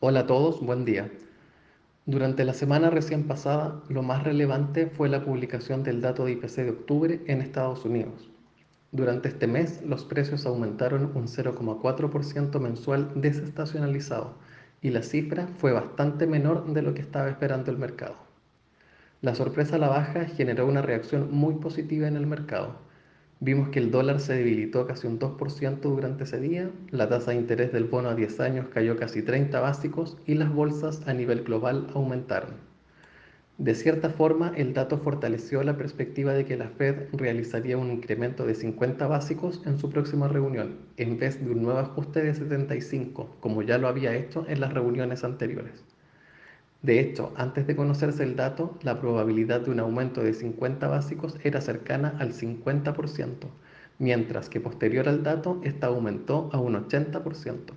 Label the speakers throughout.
Speaker 1: Hola a todos, buen día. Durante la semana recién pasada, lo más relevante fue la publicación del dato de IPC de octubre en Estados Unidos. Durante este mes, los precios aumentaron un 0,4% mensual desestacionalizado y la cifra fue bastante menor de lo que estaba esperando el mercado. La sorpresa a la baja generó una reacción muy positiva en el mercado, Vimos que el dólar se debilitó casi un 2% durante ese día, la tasa de interés del bono a 10 años cayó casi 30 básicos y las bolsas a nivel global aumentaron. De cierta forma, el dato fortaleció la perspectiva de que la Fed realizaría un incremento de 50 básicos en su próxima reunión, en vez de un nuevo ajuste de 75, como ya lo había hecho en las reuniones anteriores. De hecho, antes de conocerse el dato, la probabilidad de un aumento de 50 básicos era cercana al 50%, mientras que posterior al dato, esta aumentó a un 80%.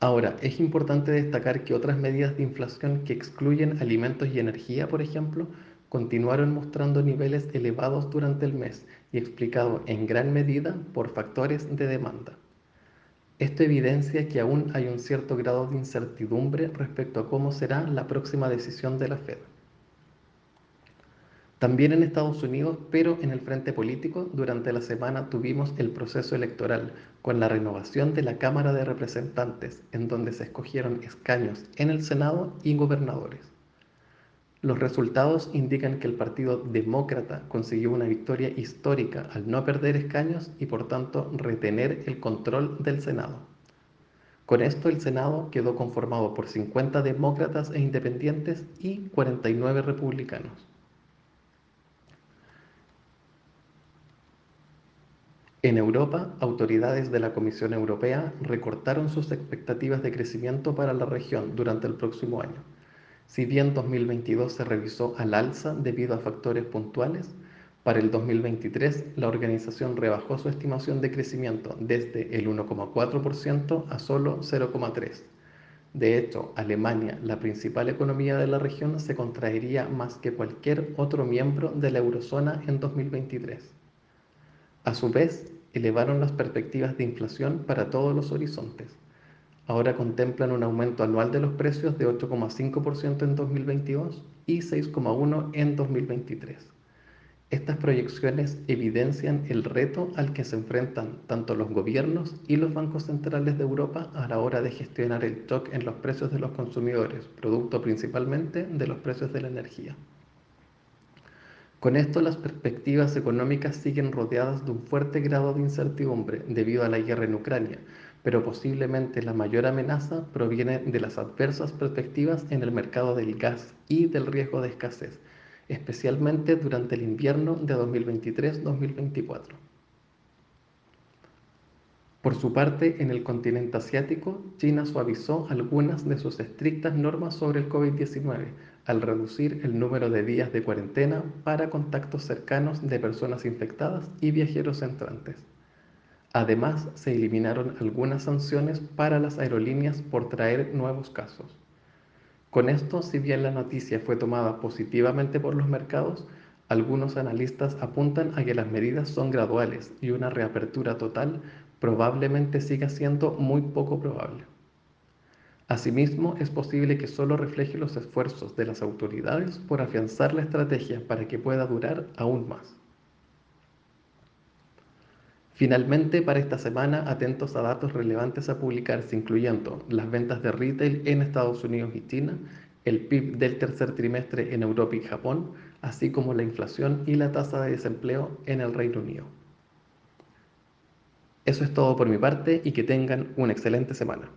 Speaker 1: Ahora, es importante destacar que otras medidas de inflación que excluyen alimentos y energía, por ejemplo, continuaron mostrando niveles elevados durante el mes y explicado en gran medida por factores de demanda. Esto evidencia que aún hay un cierto grado de incertidumbre respecto a cómo será la próxima decisión de la Fed. También en Estados Unidos, pero en el frente político, durante la semana tuvimos el proceso electoral con la renovación de la Cámara de Representantes, en donde se escogieron escaños en el Senado y gobernadores. Los resultados indican que el Partido Demócrata consiguió una victoria histórica al no perder escaños y por tanto retener el control del Senado. Con esto el Senado quedó conformado por 50 demócratas e independientes y 49 republicanos. En Europa, autoridades de la Comisión Europea recortaron sus expectativas de crecimiento para la región durante el próximo año si bien 2022 se revisó al alza debido a factores puntuales, para el 2023 la organización rebajó su estimación de crecimiento desde el 1,4% a solo 0,3%. De hecho, Alemania, la principal economía de la región, se contraería más que cualquier otro miembro de la eurozona en 2023. A su vez, elevaron las perspectivas de inflación para todos los horizontes ahora contemplan un aumento anual de los precios de 8,5% en 2022 y 6,1% en 2023. Estas proyecciones evidencian el reto al que se enfrentan tanto los gobiernos y los bancos centrales de Europa a la hora de gestionar el shock en los precios de los consumidores, producto principalmente de los precios de la energía. Con esto las perspectivas económicas siguen rodeadas de un fuerte grado de incertidumbre debido a la guerra en Ucrania, pero posiblemente la mayor amenaza proviene de las adversas perspectivas en el mercado del gas y del riesgo de escasez, especialmente durante el invierno de 2023-2024. Por su parte, en el continente asiático, China suavizó algunas de sus estrictas normas sobre el COVID-19 al reducir el número de días de cuarentena para contactos cercanos de personas infectadas y viajeros entrantes. Además, se eliminaron algunas sanciones para las aerolíneas por traer nuevos casos. Con esto, si bien la noticia fue tomada positivamente por los mercados, algunos analistas apuntan a que las medidas son graduales y una reapertura total probablemente siga siendo muy poco probable. Asimismo, es posible que solo refleje los esfuerzos de las autoridades por afianzar la estrategia para que pueda durar aún más. Finalmente, para esta semana, atentos a datos relevantes a publicarse, incluyendo las ventas de retail en Estados Unidos y China, el PIB del tercer trimestre en Europa y Japón, así como la inflación y la tasa de desempleo en el Reino Unido. Eso es todo por mi parte y que tengan una excelente semana.